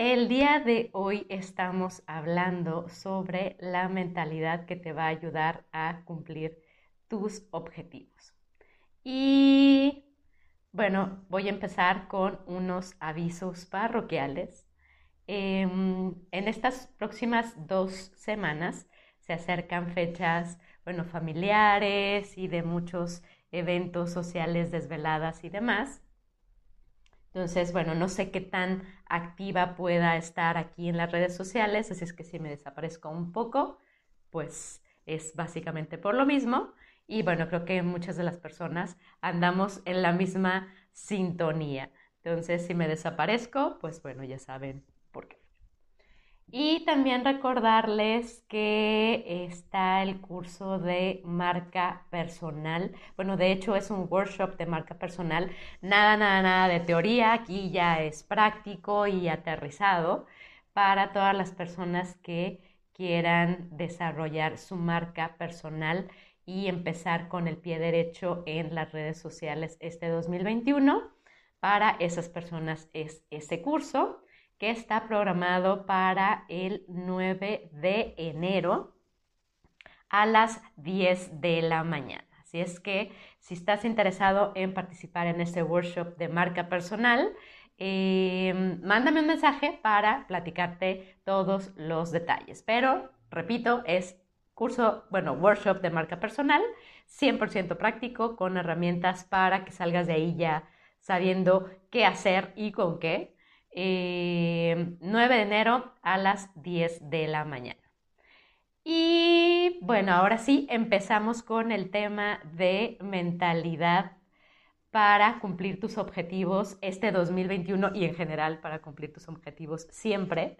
el día de hoy estamos hablando sobre la mentalidad que te va a ayudar a cumplir tus objetivos. Y bueno, voy a empezar con unos avisos parroquiales. Em, en estas próximas dos semanas se acercan fechas, bueno, familiares y de muchos eventos sociales, desveladas y demás. Entonces, bueno, no sé qué tan activa pueda estar aquí en las redes sociales, así es que si me desaparezco un poco, pues es básicamente por lo mismo. Y bueno, creo que muchas de las personas andamos en la misma sintonía. Entonces, si me desaparezco, pues bueno, ya saben. Y también recordarles que está el curso de marca personal. Bueno, de hecho es un workshop de marca personal. Nada, nada, nada de teoría. Aquí ya es práctico y aterrizado para todas las personas que quieran desarrollar su marca personal y empezar con el pie derecho en las redes sociales este 2021. Para esas personas es ese curso que está programado para el 9 de enero a las 10 de la mañana. Así es que si estás interesado en participar en este workshop de marca personal, em, mándame un mensaje para platicarte todos los detalles. Pero, repito, es curso, bueno, workshop de marca personal, 100% práctico, con herramientas para que salgas de ahí ya sabiendo qué hacer y con qué. 9 eh, de enero a las 10 de la mañana. Y bueno, ahora sí empezamos con el tema de mentalidad para cumplir tus objetivos este 2021 y en general para cumplir tus objetivos siempre.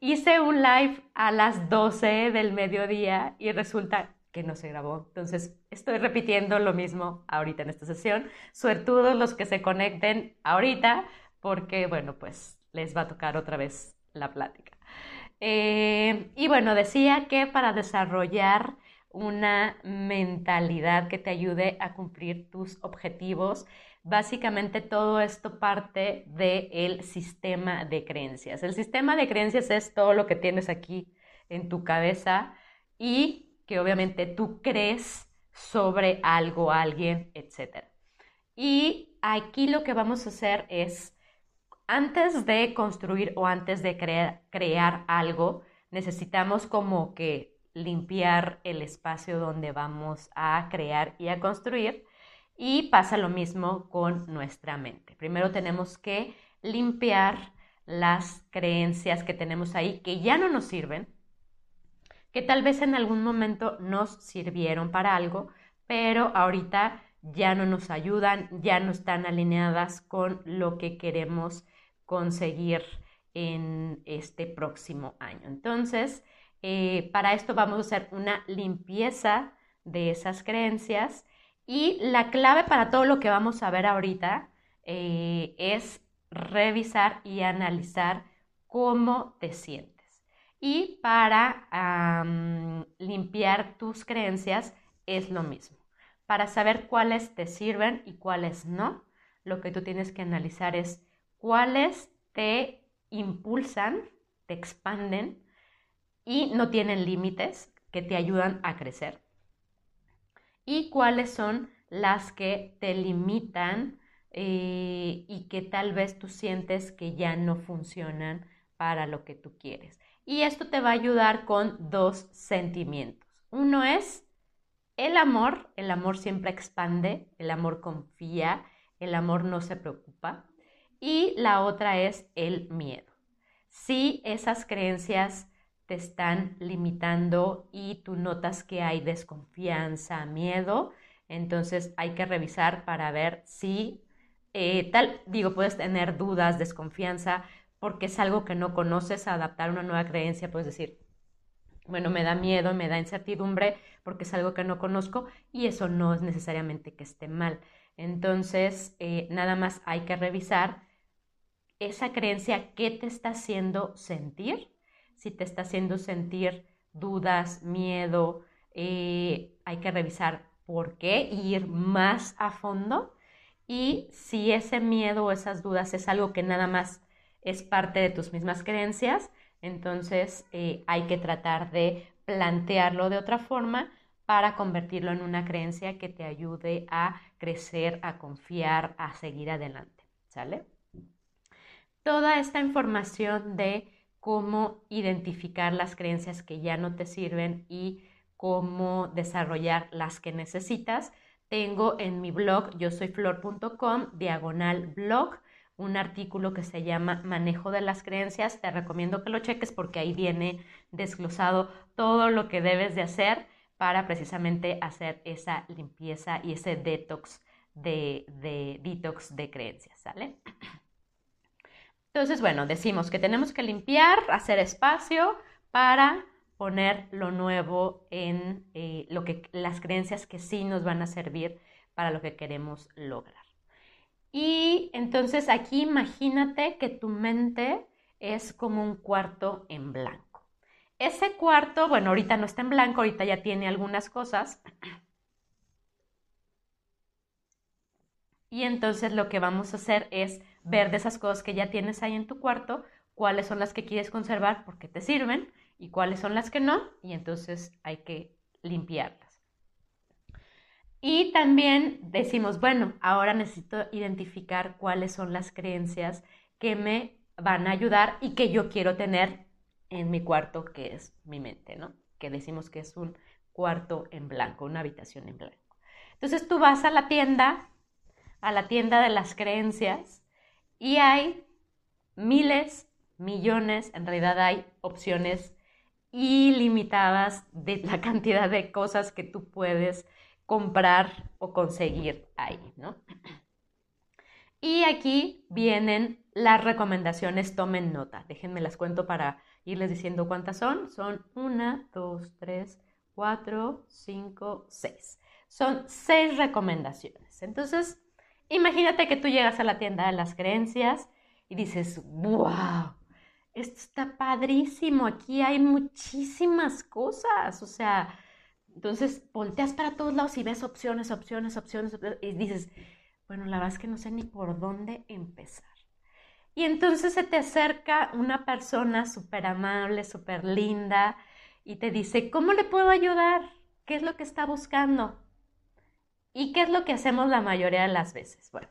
Hice un live a las 12 del mediodía y resulta que no se grabó. Entonces, estoy repitiendo lo mismo ahorita en esta sesión. Suertudos los que se conecten ahorita porque, bueno, pues les va a tocar otra vez la plática. Eh, y bueno, decía que para desarrollar una mentalidad que te ayude a cumplir tus objetivos, básicamente todo esto parte del sistema de creencias. El sistema de creencias es todo lo que tienes aquí en tu cabeza y que obviamente tú crees sobre algo, alguien, etc. Y aquí lo que vamos a hacer es antes de construir o antes de crear, algo, necesitamos como que limpiar el espacio donde vamos a crear y a construir. Y pasa lo mismo con nuestra mente. Primero tenemos que limpiar las creencias que tenemos ahí que ya no nos sirven, que tal vez en algún momento nos sirvieron para algo, pero ahorita ya no nos ayudan, ya no están alineadas con lo que queremos conseguir en este próximo año. Entonces, eh, para esto vamos a hacer una limpieza de esas creencias y la clave para todo lo que vamos a ver ahorita eh, es revisar y analizar cómo te sientes. Y para limpiar tus creencias es lo mismo. Para saber cuáles te sirven y cuáles no, lo que tú tienes que analizar es cuáles te impulsan, te expanden y no tienen límites que te ayudan a crecer. Y cuáles son las que te limitan eh, y que tal vez tú sientes que ya no funcionan para lo que tú quieres. Y esto te va a ayudar con dos sentimientos. Uno es el amor, el amor siempre expande, el amor confía, el amor no se preocupa y la otra es el miedo. Si esas creencias te están limitando y tú notas que hay desconfianza, miedo, entonces hay que revisar para ver si eh, tal, digo, puedes tener dudas, desconfianza, porque es algo que no conoces, adaptar una nueva creencia, puedes decir, bueno, me da miedo, me da incertidumbre porque es algo que no conozco y eso no es necesariamente que esté mal. Entonces, eh, nada más hay que revisar esa creencia, ¿qué te está haciendo sentir? Si te está haciendo sentir dudas, miedo, eh, hay que revisar por qué y ir más a fondo. Y si ese miedo o esas dudas es algo que nada más es parte de tus mismas creencias, entonces eh, hay que tratar de plantearlo de otra forma para convertirlo en una creencia que te ayude a crecer, a confiar, a seguir adelante. ¿Sale? Toda esta información de cómo identificar las creencias que ya no te sirven y cómo desarrollar las que necesitas, tengo en mi blog yo soy flor.com diagonal blog un artículo que se llama Manejo de las creencias. Te recomiendo que lo cheques porque ahí viene desglosado todo lo que debes de hacer para precisamente hacer esa limpieza y ese detox de, de detox de creencias, ¿sale? Entonces, bueno, decimos que tenemos que limpiar, hacer espacio para poner lo nuevo en eh, lo que, las creencias que sí nos van a servir para lo que queremos lograr. Y entonces aquí imagínate que tu mente es como un cuarto en blanco. Ese cuarto, bueno, ahorita no está en blanco, ahorita ya tiene algunas cosas. Y entonces lo que vamos a hacer es ver de esas cosas que ya tienes ahí en tu cuarto, cuáles son las que quieres conservar porque te sirven y cuáles son las que no, y entonces hay que limpiarlas. Y también decimos, bueno, ahora necesito identificar cuáles son las creencias que me van a ayudar y que yo quiero tener en mi cuarto, que es mi mente, ¿no? Que decimos que es un cuarto en blanco, una habitación en blanco. Entonces tú vas a la tienda, a la tienda de las creencias, y hay miles, millones, en realidad hay opciones ilimitadas de la cantidad de cosas que tú puedes comprar o conseguir ahí, ¿no? Y aquí vienen las recomendaciones, tomen nota. Déjenme las cuento para irles diciendo cuántas son. Son una, dos, tres, cuatro, cinco, seis. Son seis recomendaciones. Entonces, imagínate que tú llegas a la tienda de las creencias y dices, wow, esto está padrísimo, aquí hay muchísimas cosas, o sea, entonces volteas para todos lados y ves opciones, opciones, opciones, y dices, bueno, la verdad es que no sé ni por dónde empezar. Y entonces se te acerca una persona súper amable, súper linda, y te dice, ¿cómo le puedo ayudar? ¿Qué es lo que está buscando? ¿Y qué es lo que hacemos la mayoría de las veces? Bueno,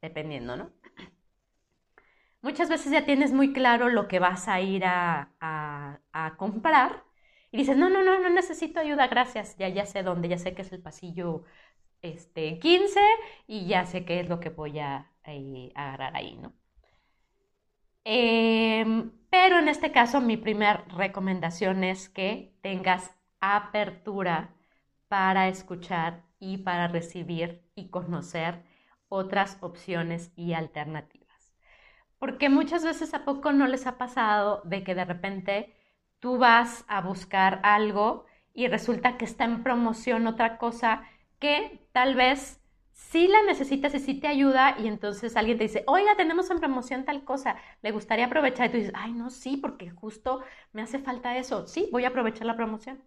dependiendo, ¿no? Muchas veces ya tienes muy claro lo que vas a ir a, comprar y dices, no, no, no, no necesito ayuda, gracias, ya, ya sé dónde, ya sé que es el pasillo este, 15 y ya sé qué es lo que voy a, agarrar ahí, ¿no? Em, pero en este caso mi primera recomendación es que tengas apertura para escuchar y para recibir y conocer otras opciones y alternativas. Porque muchas veces a poco no les ha pasado de que de repente tú vas a buscar algo y resulta que está en promoción otra cosa que tal vez sí la necesitas y sí te ayuda y entonces alguien te dice, oiga, tenemos en promoción tal cosa, le gustaría aprovechar y tú dices, ay, no, sí, porque justo me hace falta eso, sí, voy a aprovechar la promoción.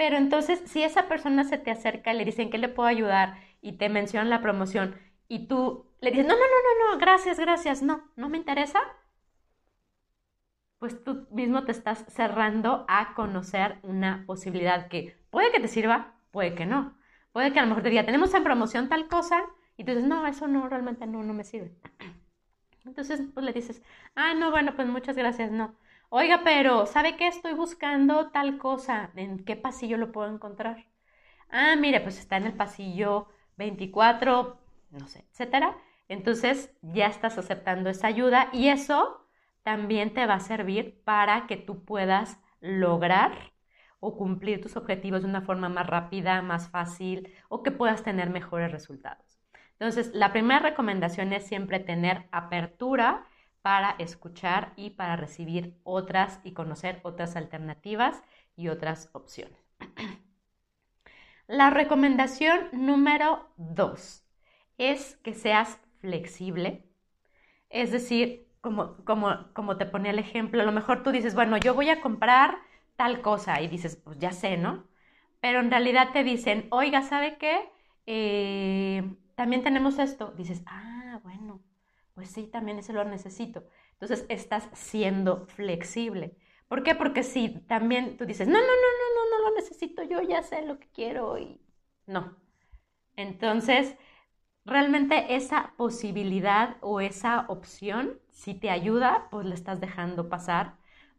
Pero entonces, si esa persona se te acerca y le dicen que le puedo ayudar y te mencionan la promoción y tú le dices, no, no, no, no, no, gracias, gracias, no, no me interesa, pues tú mismo te estás cerrando a conocer una posibilidad que puede que te sirva, puede que no. Puede que a lo mejor te diga, tenemos en promoción tal cosa, y tú dices, no, eso no, realmente no, no me sirve. Entonces, pues le dices, ah, no, bueno, pues muchas gracias, no. Oiga, pero, ¿sabe qué? Estoy buscando tal cosa. ¿En qué pasillo lo puedo encontrar? Ah, mire, pues está en el pasillo 24, no sé, etcétera. Entonces ya estás aceptando esa ayuda y eso también te va a servir para que tú puedas lograr o cumplir tus objetivos de una forma más rápida, más fácil o que puedas tener mejores resultados. Entonces, la primera recomendación es siempre tener apertura para escuchar y para recibir otras y conocer otras alternativas y otras opciones. La recomendación número dos es que seas flexible. Es decir, como, como, como te ponía el ejemplo, a lo mejor tú dices, bueno, yo voy a comprar tal cosa y dices, pues ya sé, ¿no? Pero en realidad te dicen, oiga, ¿sabe qué? Eh, también tenemos esto. Dices, ah, pues sí, también eso lo necesito. Entonces estás siendo flexible. ¿Por qué? Porque si también tú dices, no, no, no, no, no, no lo necesito, yo ya sé lo que quiero y no. Entonces, realmente esa posibilidad o esa opción, si te ayuda, pues la estás dejando pasar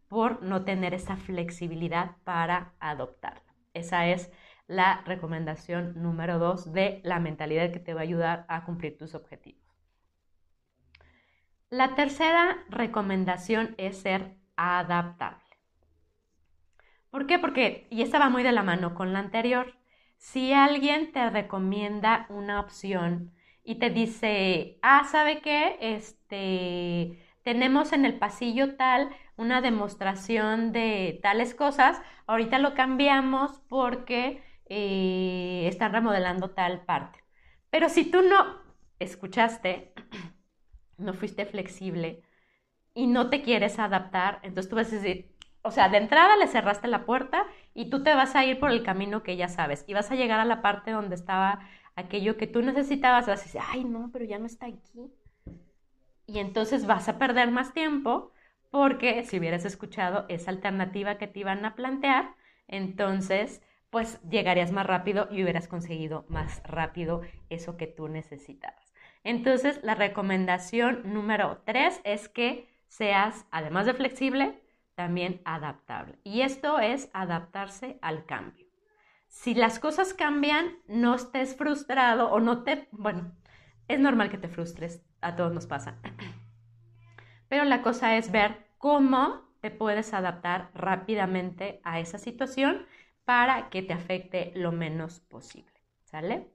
por no tener esa flexibilidad para adoptarla. Esa es la recomendación número dos de la mentalidad que te va a ayudar a cumplir tus objetivos. La tercera recomendación es ser adaptable. ¿Por qué? Porque, y esta va muy de la mano con la anterior, si alguien te recomienda una opción y te dice, ah, ¿sabe qué? Este, tenemos en el pasillo tal una demostración de tales cosas, ahorita lo cambiamos porque eh, están remodelando tal parte. Pero si tú no escuchaste, no fuiste flexible y no te quieres adaptar, entonces tú vas a decir, o sea, de entrada le cerraste la puerta y tú te vas a ir por el camino que ya sabes y vas a llegar a la parte donde estaba aquello que tú necesitabas, vas a decir, ay, no, pero ya no está aquí. Y entonces vas a perder más tiempo porque si hubieras escuchado esa alternativa que te iban a plantear, entonces pues llegarías más rápido y hubieras conseguido más rápido eso que tú necesitabas. Entonces, la recomendación número tres es que seas, además de flexible, también adaptable. Y esto es adaptarse al cambio. Si las cosas cambian, no estés frustrado o no te, bueno, es normal que te frustres, a todos nos pasa. Pero la cosa es ver cómo te puedes adaptar rápidamente a esa situación para que te afecte lo menos posible. ¿Sale?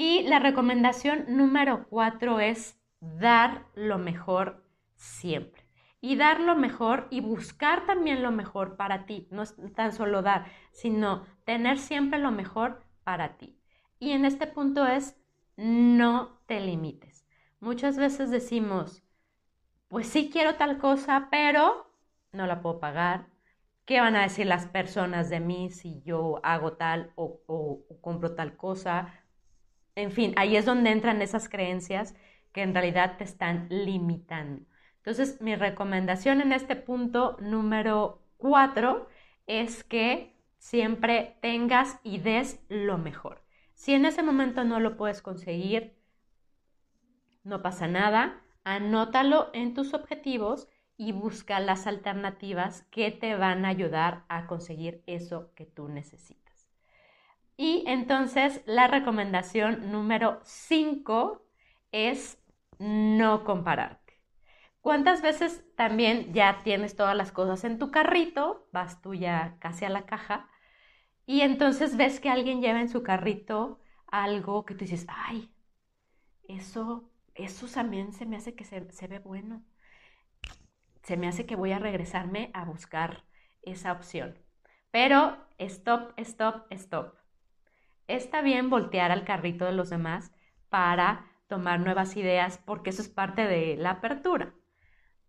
Y la recomendación número cuatro es dar lo mejor siempre. Y dar lo mejor y buscar también lo mejor para ti. No es tan solo dar, sino tener siempre lo mejor para ti. Y en este punto es no te limites. Muchas veces decimos, pues sí quiero tal cosa, pero no la puedo pagar, ¿Qué van a decir las personas de mí si yo hago tal o, compro tal cosa? En fin, ahí es donde entran esas creencias que en realidad te están limitando. Entonces, mi recomendación en este punto número cuatro es que siempre tengas y des lo mejor. Si en ese momento no lo puedes conseguir, no pasa nada, anótalo en tus objetivos y busca las alternativas que te van a ayudar a conseguir eso que tú necesitas. Y entonces la recomendación número 5 es no compararte. ¿Cuántas veces también ya tienes todas las cosas en tu carrito, vas tú ya casi a la caja, y entonces ves que alguien lleva en su carrito algo que tú dices, ay, eso, eso también se me hace que se, se ve bueno se me hace que voy a regresarme a buscar esa opción. Pero stop, stop, stop. Está bien voltear al carrito de los demás para tomar nuevas ideas porque eso es parte de la apertura.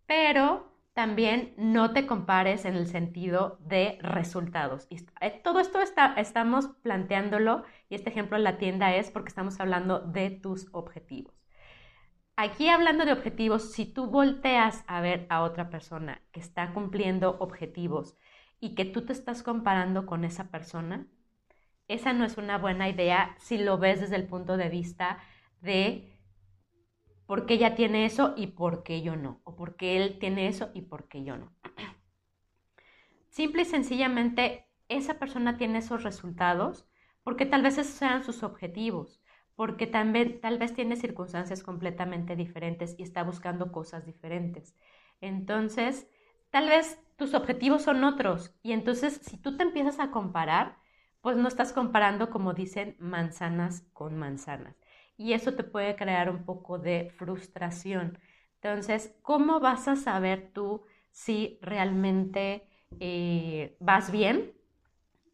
Pero también no te compares en el sentido de resultados. Eh, todo esto está, estamos planteándolo y este ejemplo en la tienda es porque estamos hablando de tus objetivos. Aquí hablando de objetivos, si tú volteas a ver a otra persona que está cumpliendo objetivos y que tú te estás comparando con esa persona, esa no es una buena idea si lo ves desde el punto de vista de por qué ella tiene eso y por qué yo no, o por qué él tiene eso y por qué yo no. Simple y sencillamente, esa persona tiene esos resultados porque tal vez esos sean sus objetivos porque también tal vez tiene circunstancias completamente diferentes y está buscando cosas diferentes. Entonces, tal vez tus objetivos son otros y entonces si tú te empiezas a comparar, pues no estás comparando, como dicen, manzanas con manzanas. Y eso te puede crear un poco de frustración. Entonces, ¿cómo vas a saber tú si realmente eh, vas bien?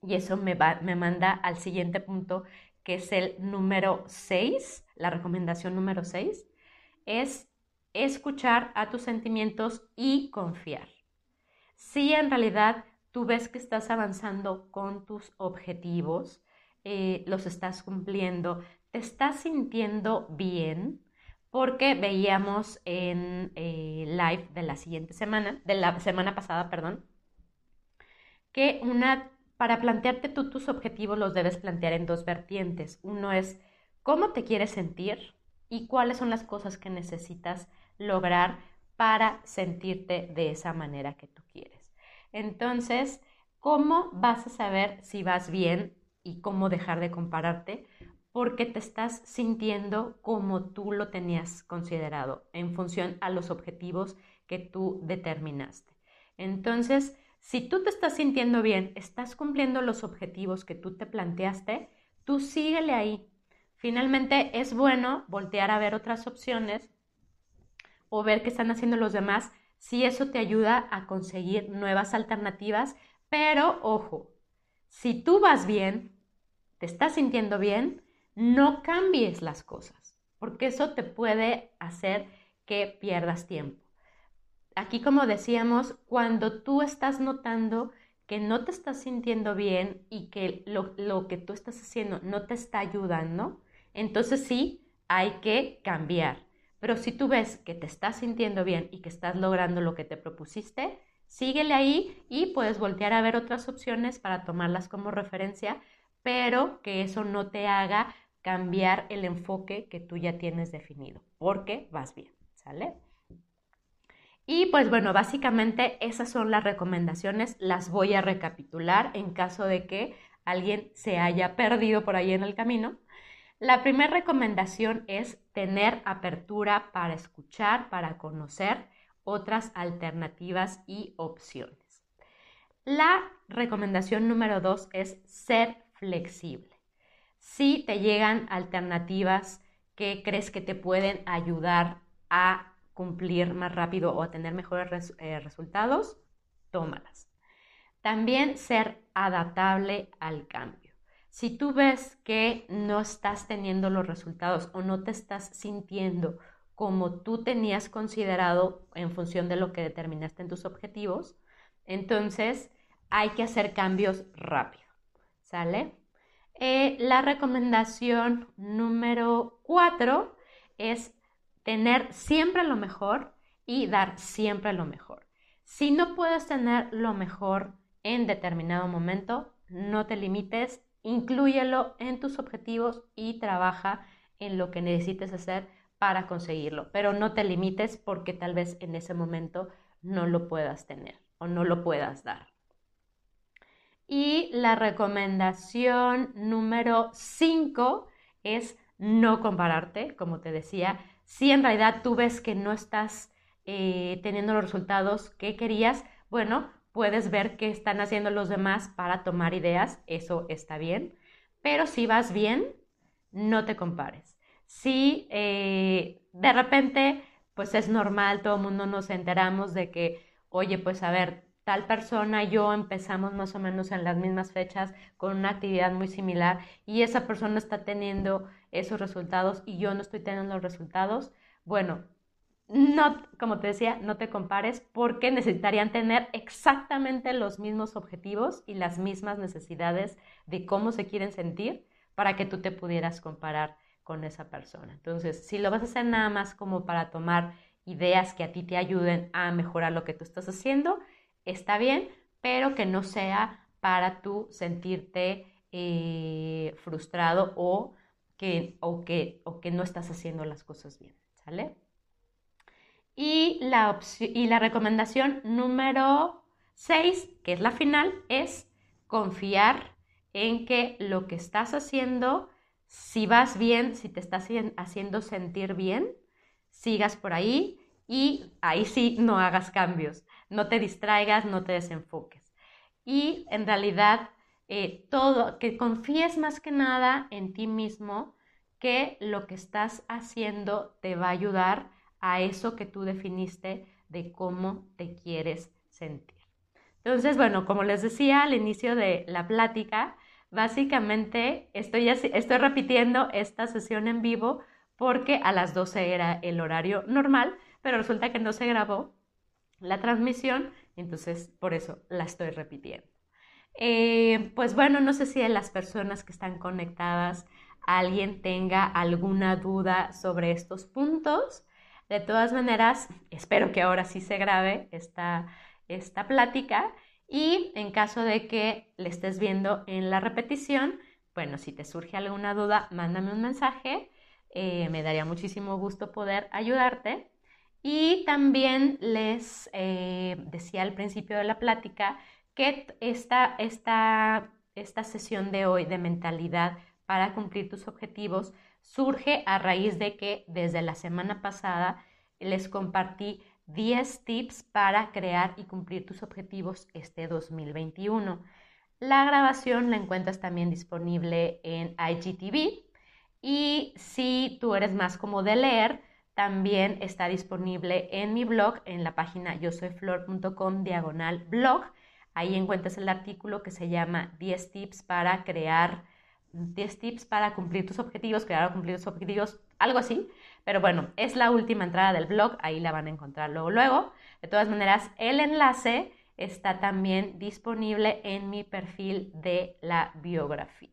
Y eso me, me manda al siguiente punto, que es el número 6, la recomendación número 6, es escuchar a tus sentimientos y confiar. Si en realidad tú ves que estás avanzando con tus objetivos, eh, los estás cumpliendo, te estás sintiendo bien, porque veíamos en eh, live de la siguiente semana, de la semana pasada, perdón, que una, para plantearte tú tus objetivos los debes plantear en dos vertientes. Uno es cómo te quieres sentir y cuáles son las cosas que necesitas lograr para sentirte de esa manera que tú quieres. Entonces, ¿cómo vas a saber si vas bien y cómo dejar de compararte? Porque te estás sintiendo como tú lo tenías considerado en función a los objetivos que tú determinaste. Entonces, si tú te estás sintiendo bien, estás cumpliendo los objetivos que tú te planteaste, tú síguele ahí. Finalmente, es bueno voltear a ver otras opciones o ver qué están haciendo los demás si eso te ayuda a conseguir nuevas alternativas. Pero ojo, si tú vas bien, te estás sintiendo bien, no cambies las cosas, porque eso te puede hacer que pierdas tiempo. Aquí, como decíamos, cuando tú estás notando que no te estás sintiendo bien y que lo, lo que tú estás haciendo no te está ayudando, entonces sí hay que cambiar. Pero si tú ves que te estás sintiendo bien y que estás logrando lo que te propusiste, síguele ahí y puedes voltear a ver otras opciones para tomarlas como referencia, pero que eso no te haga cambiar el enfoque que tú ya tienes definido, porque vas bien, ¿sale? Y pues bueno, básicamente esas son las recomendaciones, las voy a recapitular en caso de que alguien se haya perdido por ahí en el camino. La primera recomendación es tener apertura para escuchar, para conocer otras alternativas y opciones. La recomendación número dos es ser flexible. Si te llegan alternativas que crees que te pueden ayudar a cumplir más rápido o a tener mejores eh, resultados, tómalas. También ser adaptable al cambio. Si tú ves que no estás teniendo los resultados o no te estás sintiendo como tú tenías considerado en función de lo que determinaste en tus objetivos, entonces hay que hacer cambios rápido. ¿Sale? Eh, la recomendación número cuatro es tener siempre lo mejor y dar siempre lo mejor. Si no puedes tener lo mejor en determinado momento, no te limites inclúyelo en tus objetivos y trabaja en lo que necesites hacer para conseguirlo, pero no te limites porque tal vez en ese momento no lo puedas tener o no lo puedas dar. Y la recomendación número 5 es no compararte, como te decía, si en realidad tú ves que no estás eh, teniendo los resultados que querías, bueno, puedes ver qué están haciendo los demás para tomar ideas, eso está bien, pero si vas bien, no te compares. Si eh, de repente, pues es normal, todo el mundo nos enteramos de que, oye, pues a ver, tal persona yo empezamos más o menos en las mismas fechas con una actividad muy similar y esa persona está teniendo esos resultados y yo no estoy teniendo los resultados, bueno, no, como te decía, no te compares porque necesitarían tener exactamente los mismos objetivos y las mismas necesidades de cómo se quieren sentir para que tú te pudieras comparar con esa persona. Entonces, si lo vas a hacer nada más como para tomar ideas que a ti te ayuden a mejorar lo que tú estás haciendo, está bien, pero que no sea para tú sentirte eh, frustrado o que, o, que, o que no estás haciendo las cosas bien, ¿sale? Y la, y la recomendación número 6, que es la final, es confiar en que lo que estás haciendo, si vas bien, si te estás haciendo sentir bien, sigas por ahí y ahí sí no hagas cambios, no te distraigas, no te desenfoques. Y en realidad, eh, todo, que confíes más que nada en ti mismo, que lo que estás haciendo te va a ayudar a eso que tú definiste de cómo te quieres sentir. Entonces, bueno, como les decía al inicio de la plática, básicamente estoy, repitiendo esta sesión en vivo porque a las 12 era el horario normal, pero resulta que no se grabó la transmisión, entonces por eso la estoy repitiendo. Eh, pues bueno, no sé si las personas que están conectadas alguien tenga alguna duda sobre estos puntos. De todas maneras, espero que ahora sí se grabe esta, esta plática y en caso de que le estés viendo en la repetición, bueno, si te surge alguna duda, mándame un mensaje. Eh, me daría muchísimo gusto poder ayudarte. Y también les eh, decía al principio de la plática que esta, esta, esta sesión de hoy de mentalidad para cumplir tus objetivos surge a raíz de que desde la semana pasada les compartí 10 tips para crear y cumplir tus objetivos este 2021. La grabación la encuentras también disponible en IGTV y si tú eres más como de leer, también está disponible en mi blog en la página yo flor.com diagonal blog. Ahí encuentras el artículo que se llama 10 tips para crear 10 tips para cumplir tus objetivos, crear o cumplir tus objetivos, algo así. Pero bueno, es la última entrada del blog, ahí la van a encontrar luego. luego. De todas maneras, el enlace está también disponible en mi perfil de la biografía.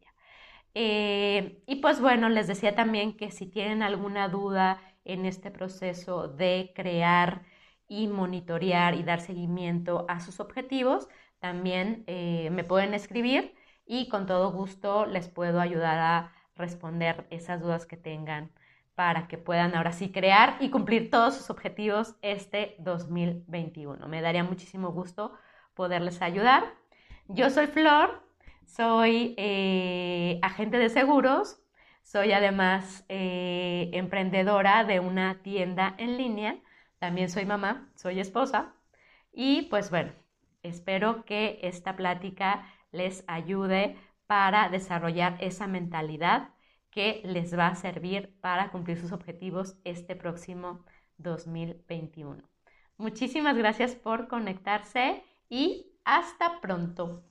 Eh, y pues bueno, les decía también que si tienen alguna duda en este proceso de crear y monitorear y dar seguimiento a sus objetivos, también eh, me pueden escribir y con todo gusto les puedo ayudar a responder esas dudas que tengan para que puedan ahora sí crear y cumplir todos sus objetivos este 2021. Me daría muchísimo gusto poderles ayudar. Yo soy Flor, soy eh, agente de seguros, soy además eh, emprendedora de una tienda en línea, también soy mamá, soy esposa y pues bueno, espero que esta plática les ayude para desarrollar esa mentalidad que les va a servir para cumplir sus objetivos este próximo 2021. Muchísimas gracias por conectarse y hasta pronto.